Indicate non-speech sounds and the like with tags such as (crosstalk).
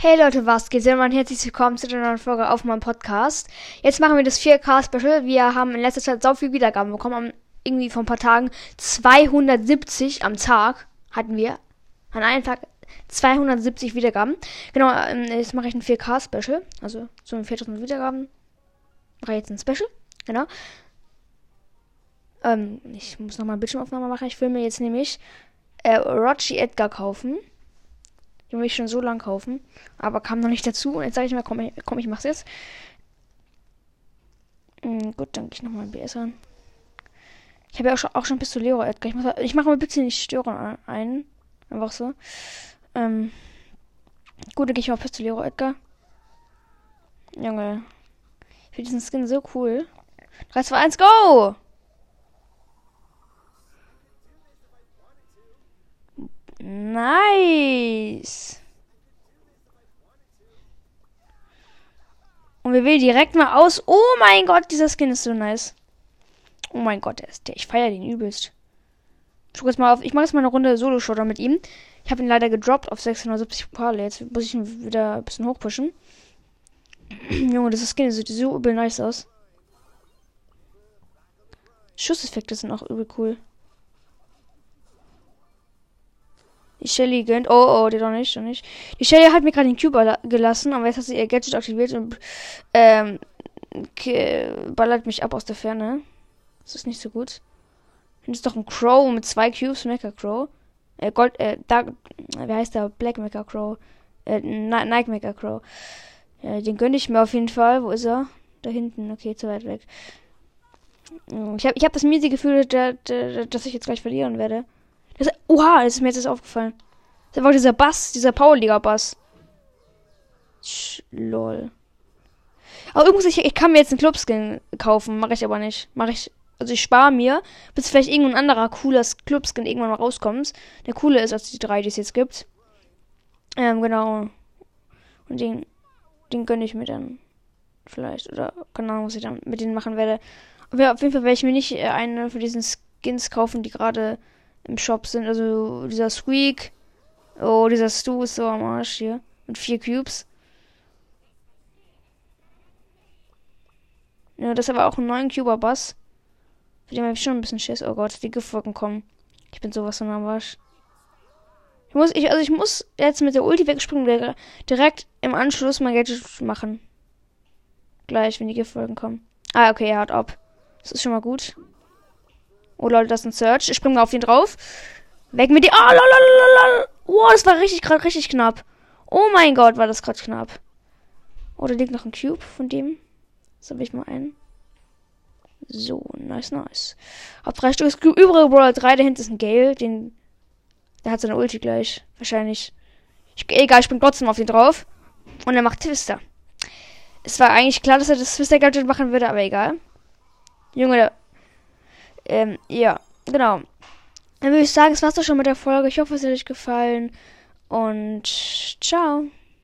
Hey Leute, was geht? Sehr herzlich willkommen zu einer neuen Folge auf meinem Podcast. Jetzt machen wir das 4K-Special. Wir haben in letzter Zeit so viel Wiedergaben bekommen. Irgendwie vor ein paar Tagen 270 am Tag hatten wir. An einem Tag 270 Wiedergaben. Genau, ähm, jetzt mache ich ein 4K-Special. Also so 4000 Wiedergaben. Mache ich jetzt ein Special. Genau. Ähm, ich muss nochmal Bildschirmaufnahme machen. Ich will mir jetzt nämlich äh, Rochi Edgar kaufen. Den will ich schon so lang kaufen. Aber kam noch nicht dazu. Und jetzt sage ich mal, komm, komm ich mach's jetzt. Mhm, gut, dann gehe ich nochmal ein BS an. Ich habe ja auch schon, auch schon Pistolero Edgar. Ich, muss, ich mache mal bitte nicht stören ein. Einfach so. Ähm, gut, dann gehe ich mal Pistolero Edgar. Junge. Ich finde diesen Skin so cool. 3, 2, 1, go! Nice. Und wir wählen direkt mal aus. Oh mein Gott, dieser Skin ist so nice. Oh mein Gott, der ist der. Ich feiere den übelst. Ich jetzt mal auf. Ich mache jetzt mal eine Runde Solo-Shooter mit ihm. Ich habe ihn leider gedroppt auf 670 Pokale. Jetzt muss ich ihn wieder ein bisschen hochpushen. (clears throat) Junge, das Skin sieht so übel nice aus. Schusseffekte sind auch übel cool. Die Shelly gönnt. Oh, oh, die doch nicht, doch nicht. Die Shelly hat mir gerade den Cube gelassen, aber jetzt hat sie ihr Gadget aktiviert und ähm, ballert mich ab aus der Ferne. Das ist nicht so gut. Das ist doch ein Crow mit zwei Cubes, Mecha Crow. Äh, Gold, äh, Dark, wie heißt der? Black Mecha Crow. Äh, Nike Mecha Crow. Ja, den gönne ich mir auf jeden Fall. Wo ist er? Da hinten. Okay, zu weit weg. Ich habe ich hab das miese Gefühl, dass ich jetzt gleich verlieren werde. Das, oha, das ist mir jetzt aufgefallen. Das war dieser Bass, dieser Powerliga-Bass. Lol. Aber übrigens, ich, ich kann mir jetzt einen Clubskin kaufen. Mache ich aber nicht. Mache ich. Also ich spare mir, bis vielleicht irgendein anderer cooler Clubskin irgendwann mal rauskommt. Der cooler ist als die drei, die es jetzt gibt. Ähm, genau. Und den, den gönne ich mir dann. Vielleicht. Oder keine Ahnung, was ich dann mit denen machen werde. Aber auf jeden Fall werde ich mir nicht äh, eine für diesen Skins kaufen, die gerade im Shop sind. Also dieser Squeak. Oh, dieser Stu ist so am Arsch hier. Mit vier Cubes. Ja, das ist aber auch ein neuen Cuber-Bass. Für den habe ich schon ein bisschen Schiss. Oh Gott, die Giftwolken kommen. Ich bin sowas von am Arsch. Ich muss, ich, also ich muss jetzt mit der Ulti wegspringen, direkt im Anschluss mein Gadget machen. Gleich, wenn die Giftwolken kommen. Ah, okay, er hat ab. Das ist schon mal gut. Oh Leute, das ist ein Search. Ich springe mal auf ihn drauf. Weg mit die. Ah, oh, lalalala. Oh, das war richtig gerade richtig knapp. Oh mein Gott, war das gerade knapp. Oh, da liegt noch ein Cube von dem. So will ich mal einen. So, nice, nice. Hab drei Stück. Das übrige Brawler 3, da hinten ist ein Gale. Den. Der hat seine Ulti gleich. Wahrscheinlich. Ich, egal, ich bin trotzdem auf ihn drauf. Und er macht Twister. Es war eigentlich klar, dass er das Twister-Gadget machen würde, aber egal. Junge, ähm, ja, genau. Dann würde ich sagen, es war's doch schon mit der Folge. Ich hoffe, es hat euch gefallen. Und ciao.